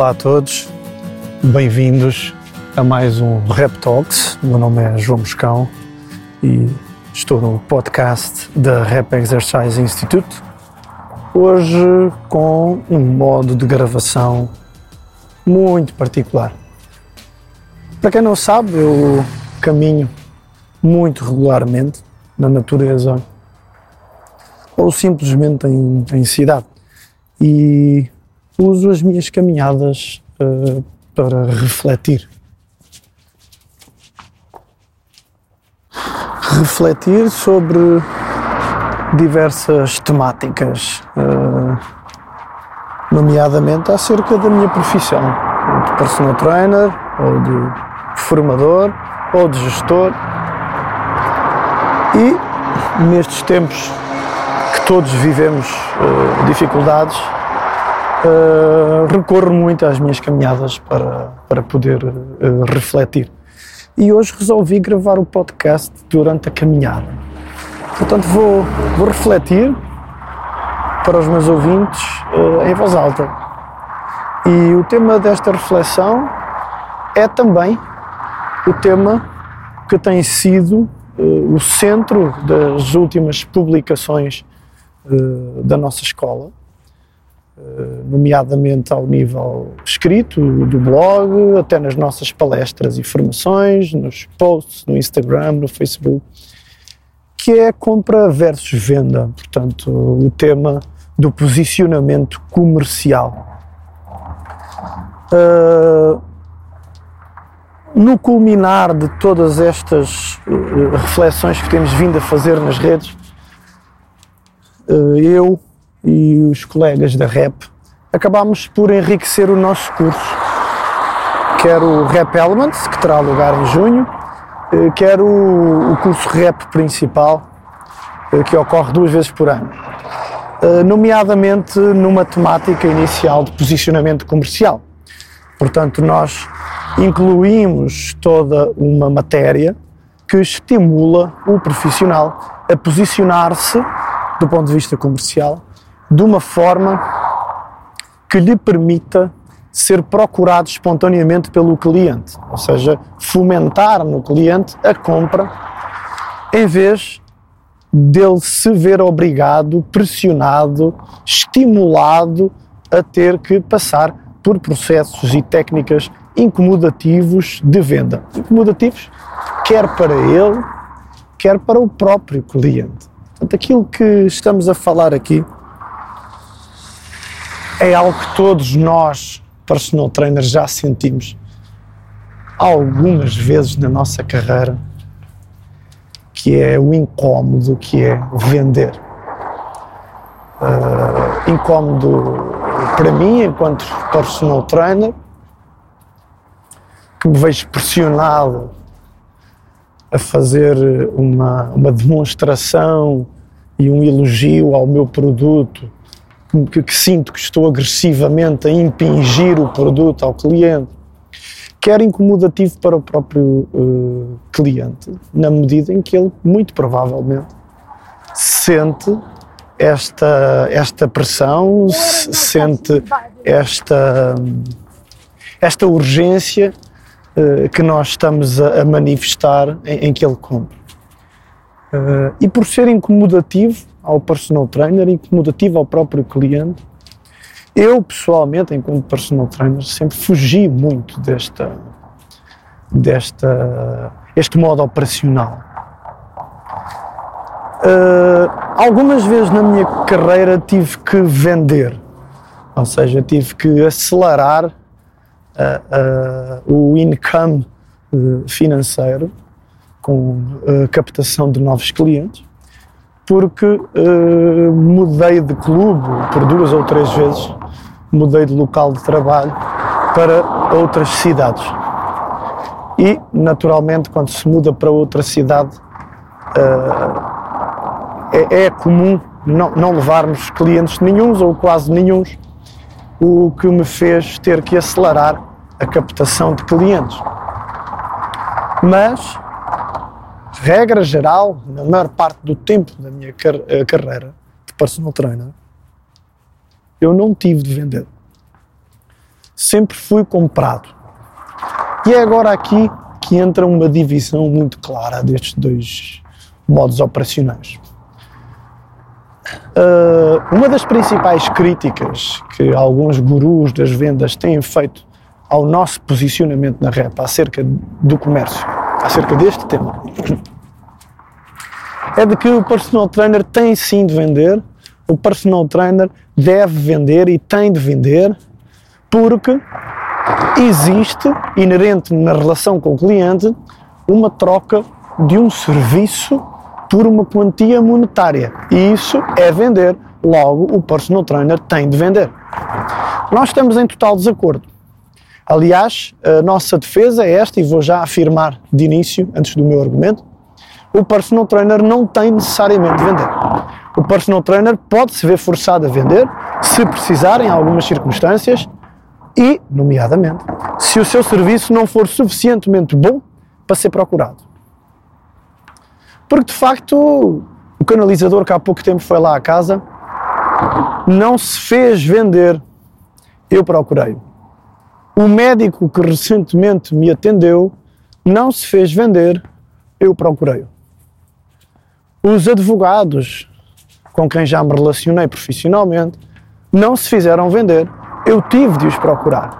Olá a todos, bem-vindos a mais um Rap Talks. Meu nome é João Moscão e estou no podcast da Rap Exercise Institute. Hoje com um modo de gravação muito particular. Para quem não sabe, eu caminho muito regularmente na natureza ou simplesmente em, em cidade e uso as minhas caminhadas uh, para refletir. Refletir sobre diversas temáticas, uh, nomeadamente acerca da minha profissão, de personal trainer, ou de formador, ou de gestor. E nestes tempos que todos vivemos uh, dificuldades, uh, recorro muito às minhas caminhadas para, para poder uh, refletir. E hoje resolvi gravar o podcast durante a caminhada. Portanto, vou, vou refletir para os meus ouvintes uh, em voz alta. E o tema desta reflexão é também o tema que tem sido o centro das últimas publicações da nossa escola, nomeadamente ao nível escrito, do blog, até nas nossas palestras e formações, nos posts no Instagram, no Facebook que é compra versus venda, portanto, o tema do posicionamento comercial. Uh, no culminar de todas estas uh, reflexões que temos vindo a fazer nas redes, eu e os colegas da REP acabámos por enriquecer o nosso curso, quer o REP Elements, que terá lugar em junho, eh, quer o, o curso REP principal, eh, que ocorre duas vezes por ano, eh, nomeadamente numa temática inicial de posicionamento comercial. Portanto, nós incluímos toda uma matéria que estimula o profissional a posicionar-se, do ponto de vista comercial, de uma forma que lhe permita ser procurado espontaneamente pelo cliente, ou seja, fomentar no cliente a compra em vez dele se ver obrigado, pressionado, estimulado a ter que passar por processos e técnicas incomodativos de venda. Incomodativos quer para ele, quer para o próprio cliente. Portanto, aquilo que estamos a falar aqui é algo que todos nós personal trainer já sentimos algumas vezes na nossa carreira, que é o incómodo que é vender. Uh, incómodo para mim, enquanto personal trainer, que me vejo pressionado a fazer uma, uma demonstração e um elogio ao meu produto que, que sinto que estou agressivamente a impingir o produto ao cliente, quer incomodativo para o próprio uh, cliente, na medida em que ele, muito provavelmente, sente esta, esta pressão, sente esta, esta urgência uh, que nós estamos a, a manifestar em, em, que ele compra. Uh, e por ser incomodativo, ao personal trainer, incomodativo ao próprio cliente. Eu, pessoalmente, enquanto personal trainer, sempre fugi muito desta, desta, este modo operacional. Uh, algumas vezes na minha carreira tive que vender, ou seja, tive que acelerar uh, uh, o income financeiro com captação de novos clientes porque uh, mudei de clube por duas ou três vezes, mudei de local de trabalho para outras cidades. E, naturalmente, quando se muda para outra cidade, uh, é, é, comum não, não levarmos clientes nenhums ou quase nenhums, o que me fez ter que acelerar a captação de clientes. Mas regra geral, na maior parte do tempo da minha car eh, carreira de personal trainer, eu não tive de vender. sempre fui comprado. E é agora aqui que entra uma divisão muito clara destes dois modos operacionais. Uh, uma das principais críticas que alguns gurus das vendas têm feito ao nosso posicionamento na REP acerca do comércio, acerca deste tema, é de que o personal trainer tem sim de vender, o personal trainer deve vender e tem de vender, porque existe, inerente na relação com o cliente, uma troca de um serviço por uma quantia monetária. E isso é vender. Logo, o personal trainer tem de vender. Nós estamos em total desacordo. Aliás, a nossa defesa é esta, e vou já afirmar de início, antes do meu argumento: o personal trainer não tem necessariamente de vender. O personal trainer pode se ver forçado a vender, se precisar, em algumas circunstâncias, e, nomeadamente, se o seu serviço não for suficientemente bom para ser procurado. Porque, de facto, o canalizador que há pouco tempo foi lá à casa não se fez vender, eu procurei. O médico que recentemente me atendeu não se fez vender, eu procurei. Os advogados com quem já me relacionei profissionalmente não se fizeram vender, eu tive de os procurar.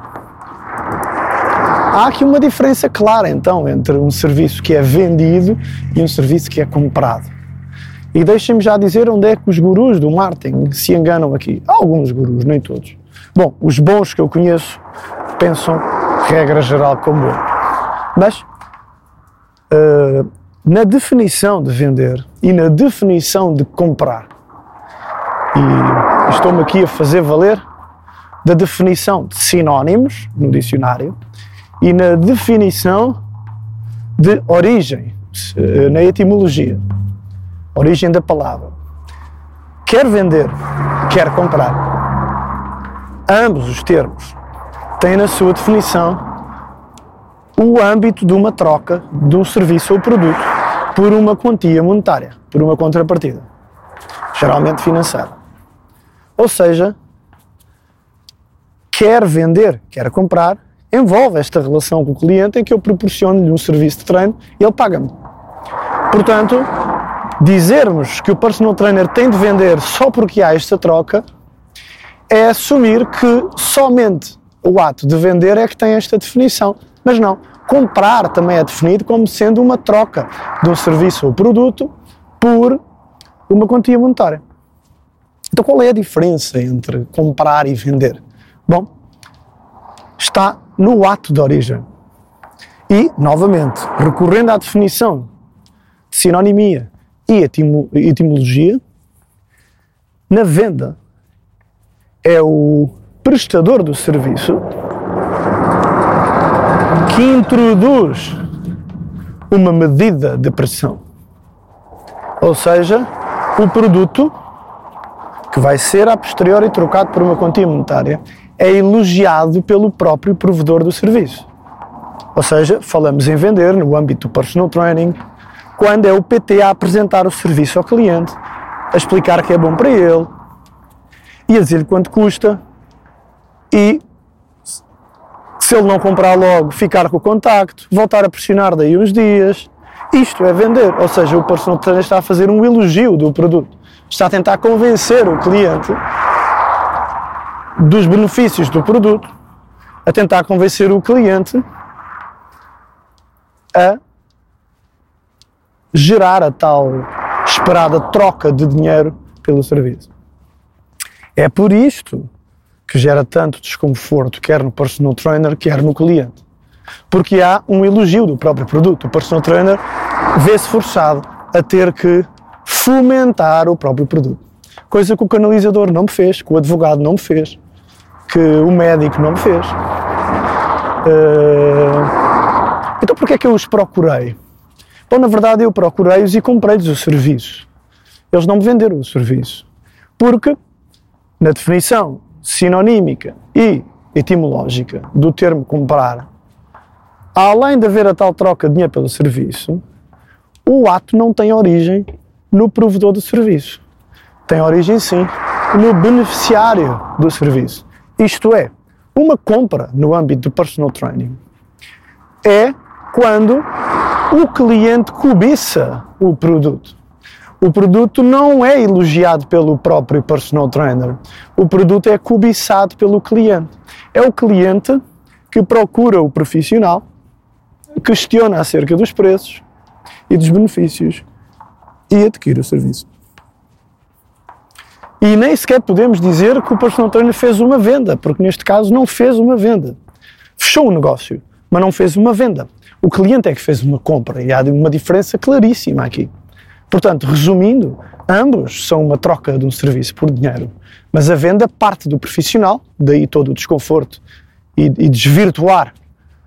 Há aqui uma diferença clara então entre um serviço que é vendido e um serviço que é comprado. E deixem-me já dizer onde é que os gurus do marketing se enganam aqui. Alguns gurus, nem todos. Bom, os bons que eu conheço pensam regra geral como eu. Mas uh, na definição de vender e na definição de comprar, e estou-me aqui a fazer valer da definição de sinónimos no dicionário e na definição de origem, na etimologia, origem da palavra. Quer vender, quer comprar. Ambos os termos têm na sua definição o âmbito de uma troca de um serviço ou produto por uma quantia monetária, por uma contrapartida, geralmente financeira. Ou seja, quer vender, quer comprar, envolve esta relação com o cliente em que eu proporciono-lhe um serviço de treino e ele paga-me. Portanto, dizermos que o personal trainer tem de vender só porque há esta troca é assumir que somente o ato de vender é que tem esta definição. Mas não, comprar também é definido como sendo uma troca de um serviço ou produto por uma quantia monetária. Então qual é a diferença entre comprar e vender? Bom, está no ato de origem. E, novamente, recorrendo à definição de sinonimia e etimologia, na venda é o prestador do serviço que introduz uma medida de pressão. Ou seja, o produto que vai ser a posteriori trocado por uma quantia monetária é elogiado pelo próprio provedor do serviço. Ou seja, falamos em vender no âmbito do personal training, quando é o PT a apresentar o serviço ao cliente, a explicar que é bom para ele e a dizer-lhe quanto custa e se ele não comprar logo, ficar com o contacto, voltar a pressionar daí uns dias. Isto é vender, ou seja, o personal trainer está a fazer um elogio do produto, está a tentar convencer o cliente dos benefícios do produto, a tentar convencer o cliente a gerar a tal esperada troca de dinheiro pelo serviço. É por isto que gera tanto desconforto, quer no personal trainer, quer no cliente. Porque há um elogio do próprio produto. O personal trainer vê-se forçado a ter que fomentar o próprio produto. Coisa que o canalizador não me fez, que o advogado não me fez, que o médico não me fez. Uh, então porquê é que eu os procurei? Bom, na verdade eu procurei-os e comprei-lhes o serviço. Eles não me venderam o serviço. Porque, na definição sinonímica e etimológica do termo comprar, além de haver a tal troca de dinheiro pelo serviço, o ato não tem origem no provedor do serviço. Tem origem, sim, no beneficiário do serviço. Isto é, Uma compra no âmbito do personal training é quando o cliente cobiça o produto. O produto não é elogiado pelo próprio personal trainer. O produto é cobiçado pelo cliente. É o cliente que procura o profissional, questiona acerca dos preços e dos benefícios e adquire o serviço. E nem sequer podemos dizer que o personal trainer fez uma venda, porque neste caso não fez uma venda. Fechou o negócio, mas não fez uma venda. O cliente é que fez uma compra e há uma diferença claríssima aqui. Portanto, resumindo, ambos são uma troca de um serviço por dinheiro, mas a venda parte do profissional, daí todo o desconforto e, e desvirtuar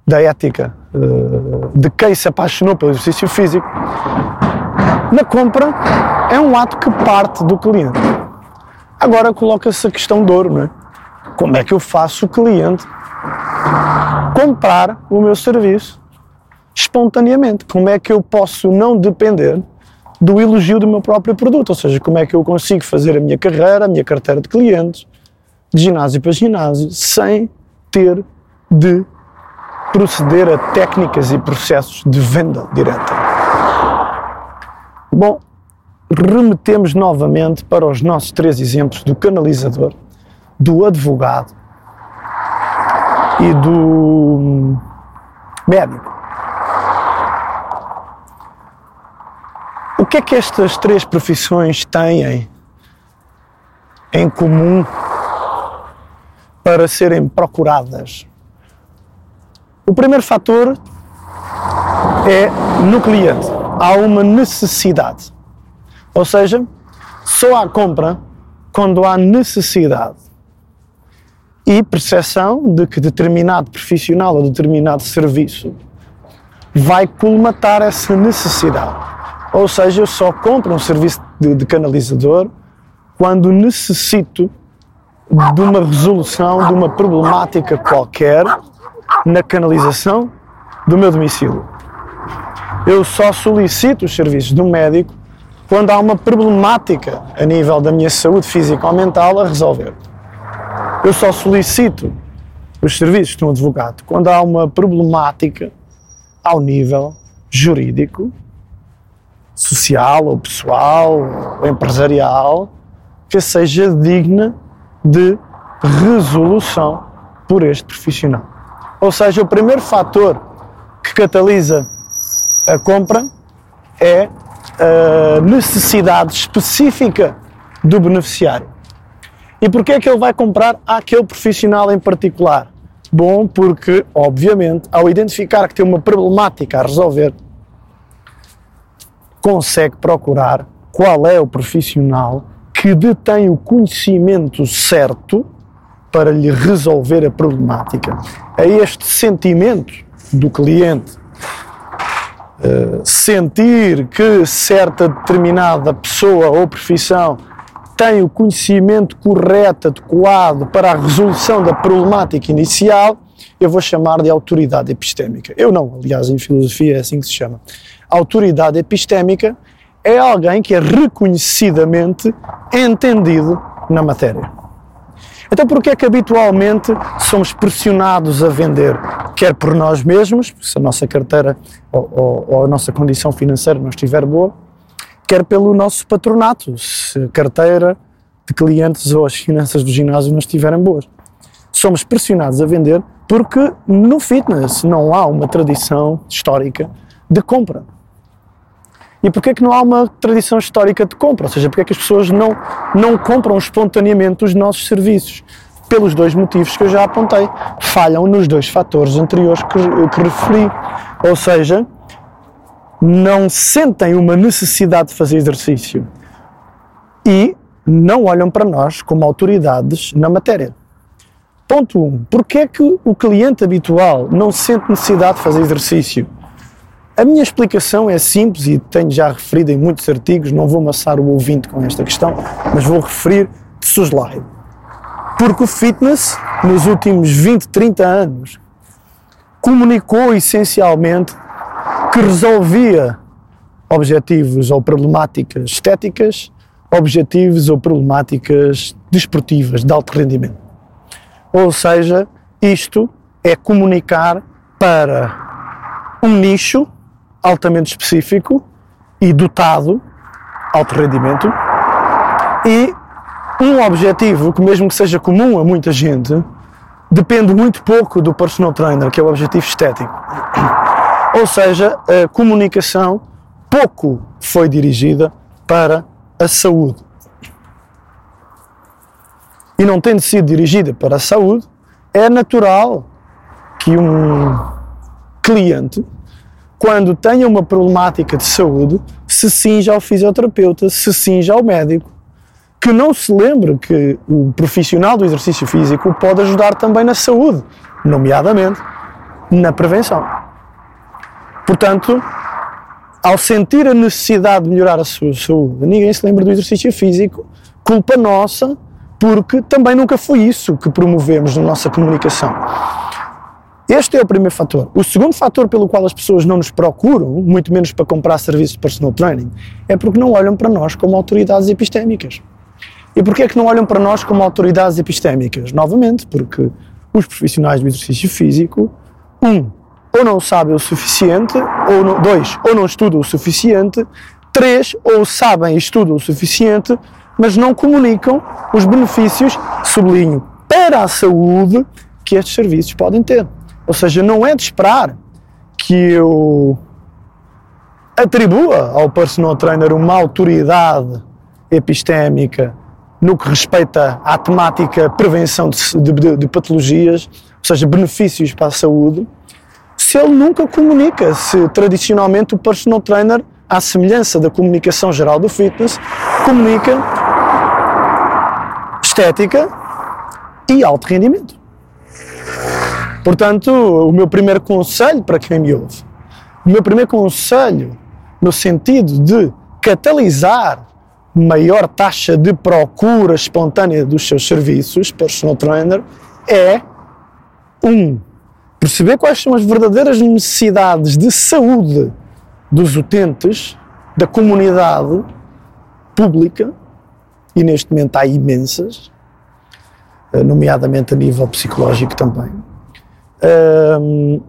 da ética uh, de quem se apaixonou pelo exercício físico. Na compra, é um ato que parte do cliente. Agora coloca-se a questão de ouro, não é? Como é que eu faço o cliente comprar o meu serviço espontaneamente? Como é que eu posso não depender do elogio do meu próprio produto, ou seja, como é que eu consigo fazer a minha carreira, a minha carteira de clientes, de ginásio para ginásio, sem ter de proceder a técnicas e processos de venda direta. Bom, remetemos novamente para os nossos três exemplos do canalizador, do advogado e do médico. Que é que estas três profissões têm em comum para serem procuradas? O primeiro fator é no cliente. Há uma necessidade. Ou seja, só há compra quando há necessidade e percepção de que determinado profissional ou determinado serviço vai colmatar essa necessidade. Ou seja, eu só compro um serviço de, de canalizador quando necessito de uma resolução de uma problemática qualquer na canalização do meu domicílio. Eu só solicito os serviços de um médico quando há uma problemática a nível da minha saúde física ou mental a resolver. Eu só solicito os serviços de um advogado quando há uma problemática ao nível jurídico social ou pessoal ou empresarial que seja digna de resolução por este profissional. Ou seja, o primeiro fator que catalisa a compra é a necessidade específica do beneficiário. E porquê é que ele vai comprar àquele profissional em particular? Bom, porque, obviamente, ao identificar que tem uma problemática a resolver, consegue procurar qual é o profissional que detém o conhecimento certo para lhe resolver a problemática. É este sentimento do cliente uh, sentir que certa determinada pessoa ou profissão tem o conhecimento correto, adequado para a resolução da problemática inicial, eu vou chamar de autoridade epistémica. Eu não, aliás, em filosofia é assim que se chama autoridade epistémica é alguém que é reconhecidamente entendido na matéria. Então, por que é que habitualmente somos pressionados a vender? Quer por nós mesmos, se a nossa carteira ou, ou, ou a nossa condição financeira não estiver boa, quer pelo nosso patronato, se a carteira de clientes ou as finanças do ginásio não estiverem boas. Somos pressionados a vender porque no fitness não há uma tradição histórica de compra. E porquê é que não há uma tradição histórica de compra? Ou seja, porquê é que as pessoas não, não compram espontaneamente os nossos serviços? Pelos dois motivos que eu já apontei. Falham nos dois fatores anteriores que, que referi. Ou seja, não sentem uma necessidade de fazer exercício e não olham para nós como autoridades na matéria. Ponto 1. Um, porquê é que o cliente habitual não sente necessidade de fazer exercício? A minha explicação é simples e tenho já referido em muitos artigos, não vou amassar o ouvinte com esta questão, mas vou referir de soslaio. Porque o fitness, nos últimos 20, 30 anos, comunicou essencialmente que resolvia objetivos ou problemáticas estéticas, objetivos ou problemáticas desportivas de alto rendimento. Ou seja, isto é comunicar para um nicho altamente específico e dotado, alto rendimento, e um objetivo que, mesmo que seja comum a muita gente, depende muito pouco do personal trainer, que é o objetivo estético. Ou seja, a comunicação pouco foi dirigida para a saúde. E não tendo sido dirigida para a saúde, é natural que um cliente, quando tenha uma problemática de saúde, se cinja ao fisioterapeuta, se cinja ao médico, que não se lembre que o profissional do exercício físico pode ajudar também na saúde, nomeadamente na prevenção. Portanto, ao sentir a necessidade de melhorar a sua saúde, ninguém se lembra do exercício físico, culpa nossa, porque também nunca foi isso que promovemos na nossa comunicação. Este é o primeiro fator. O segundo fator pelo qual as pessoas não nos procuram, muito menos para comprar serviços de personal training, é porque não olham para nós como autoridades epistémicas. E porquê é que não olham para nós como autoridades epistémicas? Novamente, porque os profissionais do exercício físico, um, ou não sabem o suficiente, ou não, dois, ou não estudam o suficiente, três, ou sabem e estudam o suficiente, mas não comunicam os benefícios, sublinho, para a saúde que estes serviços podem ter. Ou seja, não é de esperar que eu atribua ao personal trainer uma autoridade epistémica no que respeita à temática prevenção de, de, de patologias, ou seja, benefícios para a saúde, se ele nunca comunica, se tradicionalmente o personal trainer, à semelhança da comunicação geral do fitness, comunica estética e alto rendimento. Portanto, o meu primeiro conselho para quem me ouve, o meu primeiro conselho no sentido de catalisar maior taxa de procura espontânea dos seus serviços, personal trainer, é um perceber quais são as verdadeiras necessidades de saúde dos utentes, da comunidade pública, e neste momento há imensas, eh, nomeadamente a nível psicológico também. Um,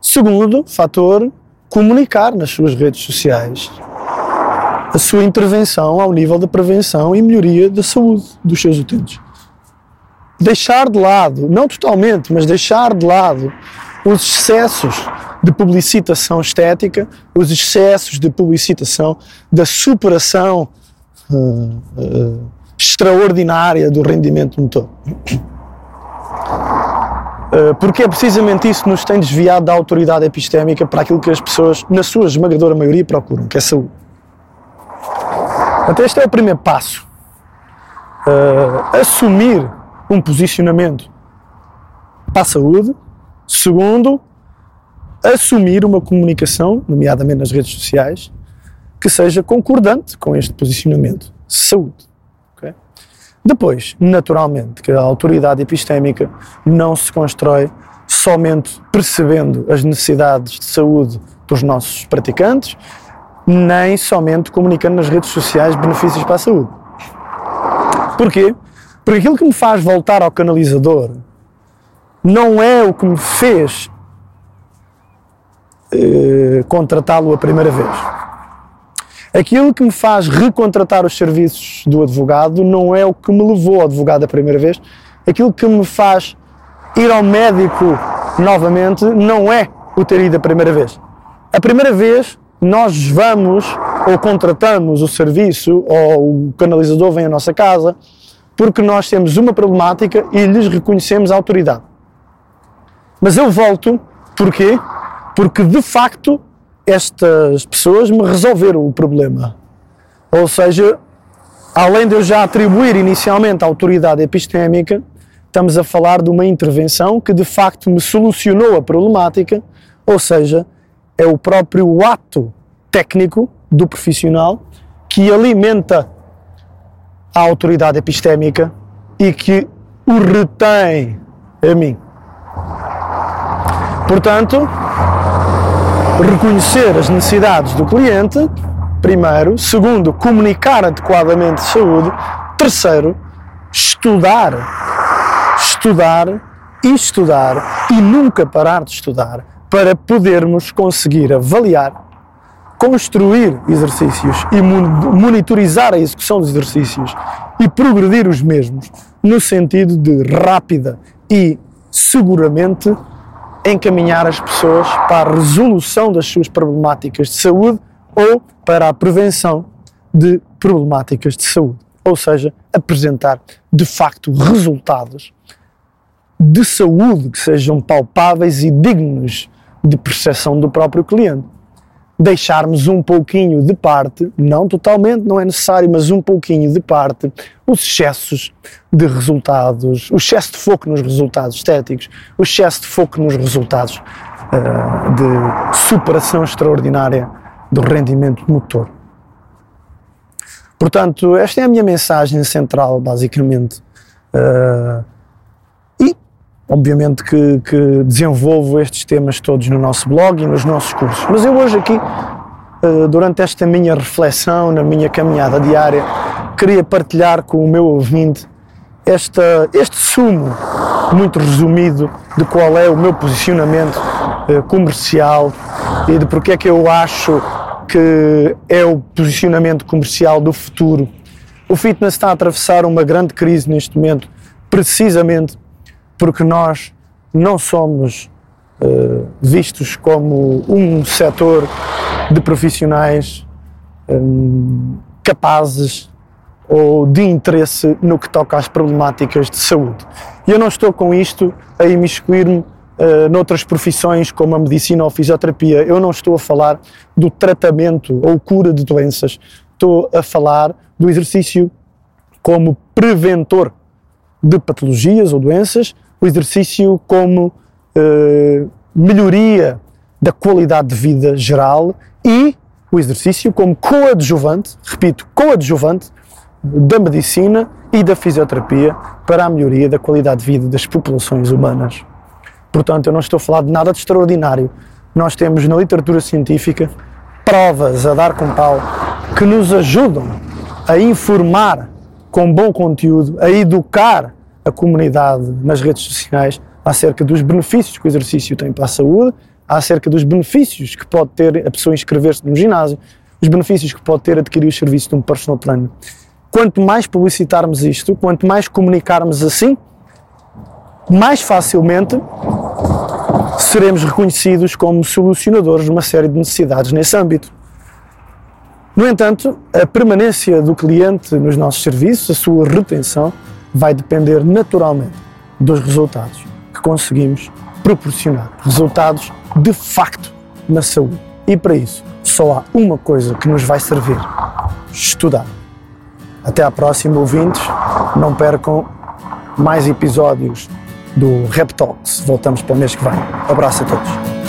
segundo fator, comunicar nas suas redes sociais a sua intervenção ao nível da prevenção e melhoria da saúde dos seus utentes deixar de lado, não totalmente, mas deixar de lado os excessos de publicitação estética, os excessos de publicitação da superação uh, uh, extraordinária do rendimento motor. Uh, porque é precisamente isso que nos tem desviado da autoridade epistémica para aquilo que as pessoas, na sua esmagadora maioria, procuram, que é saúde. Então, este é o primeiro passo. assumir um posicionamento para a saúde. Segundo, assumir uma comunicação, nomeadamente nas redes sociais, que seja concordante com este posicionamento. Saúde. Depois, naturalmente, que a autoridade epistémica não se constrói somente percebendo as necessidades de saúde dos nossos praticantes, nem somente comunicando nas redes sociais benefícios para a saúde. Porquê? Porque aquilo que me faz voltar ao canalizador não é o que me fez eh, contratá-lo a primeira vez. Aquilo que me faz recontratar os serviços do advogado não é o que me levou ao advogado a primeira vez. Aquilo que me faz ir ao médico novamente não é o ter ido a primeira vez. A primeira vez nós vamos ou contratamos o serviço ou o canalizador vem à nossa casa porque nós temos uma problemática e lhes reconhecemos a autoridade. Mas eu volto, porquê? Porque de facto estas pessoas me resolveram o problema. Ou seja, além de eu já atribuir inicialmente a autoridade epistémica, estamos a falar de uma intervenção que de facto me solucionou a problemática, ou seja, é o próprio ato técnico do profissional que alimenta à autoridade epistémica e que o retém a mim. Portanto, reconhecer as necessidades do cliente, primeiro. Segundo, comunicar adequadamente de saúde. Terceiro, estudar. Estudar e estudar e nunca parar de estudar para podermos conseguir avaliar, construir exercícios e monitorizar a execução dos exercícios e progredir os mesmos no sentido de rápida e seguramente encaminhar as pessoas para a resolução das suas problemáticas de saúde ou para a prevenção de problemáticas de saúde. Ou seja, apresentar de facto resultados de saúde que sejam palpáveis e dignos de percepção do próprio cliente. Deixarmos um pouquinho de parte, não totalmente, não é necessário, mas um pouquinho de parte, os excessos de resultados, o excesso de foco nos resultados estéticos, o excesso de foco nos resultados uh, de superação extraordinária do rendimento motor. Portanto, esta é a minha mensagem central, basicamente. Uh, Obviamente que, que, desenvolvo estes temas todos no nosso blog e nos nossos cursos. Mas eu hoje aqui, eh, durante esta minha reflexão, na minha caminhada diária, queria partilhar com o meu ouvinte esta, este sumo muito resumido de qual é o meu posicionamento eh, comercial e de porque é que eu acho que é o posicionamento comercial do futuro. O fitness está a atravessar uma grande crise neste momento, precisamente porque nós não somos uh, vistos como um setor de profissionais um, capazes ou de interesse no que toca às problemáticas de saúde. E eu não estou com isto a imiscuir-me uh, noutras profissões como a medicina ou a fisioterapia. Eu não estou a falar do tratamento ou cura de doenças. Estou a falar do exercício como preventor de patologias ou doenças, o exercício como uh, melhoria da qualidade de vida geral e o exercício como coadjuvante, repito, coadjuvante da medicina e da fisioterapia para a melhoria da qualidade de vida das populações humanas. Portanto, eu não estou a falar de nada de extraordinário. Nós temos na literatura científica provas a dar com pau que nos ajudam a informar com bom conteúdo, a educar a comunidade nas redes sociais acerca dos benefícios que o exercício tem para a saúde, acerca dos benefícios que pode ter a pessoa inscrever-se no ginásio, os benefícios que pode ter adquirir os serviços de um personal trainer. Quanto mais publicitarmos isto, quanto mais comunicarmos assim, mais facilmente seremos reconhecidos como solucionadores de uma série de necessidades nesse âmbito. No entanto, a permanência do cliente nos nossos serviços, a sua retenção, vai depender naturalmente dos resultados que conseguimos proporcionar. Resultados de facto na saúde. E para isso, só há uma coisa que nos vai servir: estudar. Até à próxima, ouvintes. Não percam mais episódios do Talks. Voltamos para o mês que vem. Abraço a todos.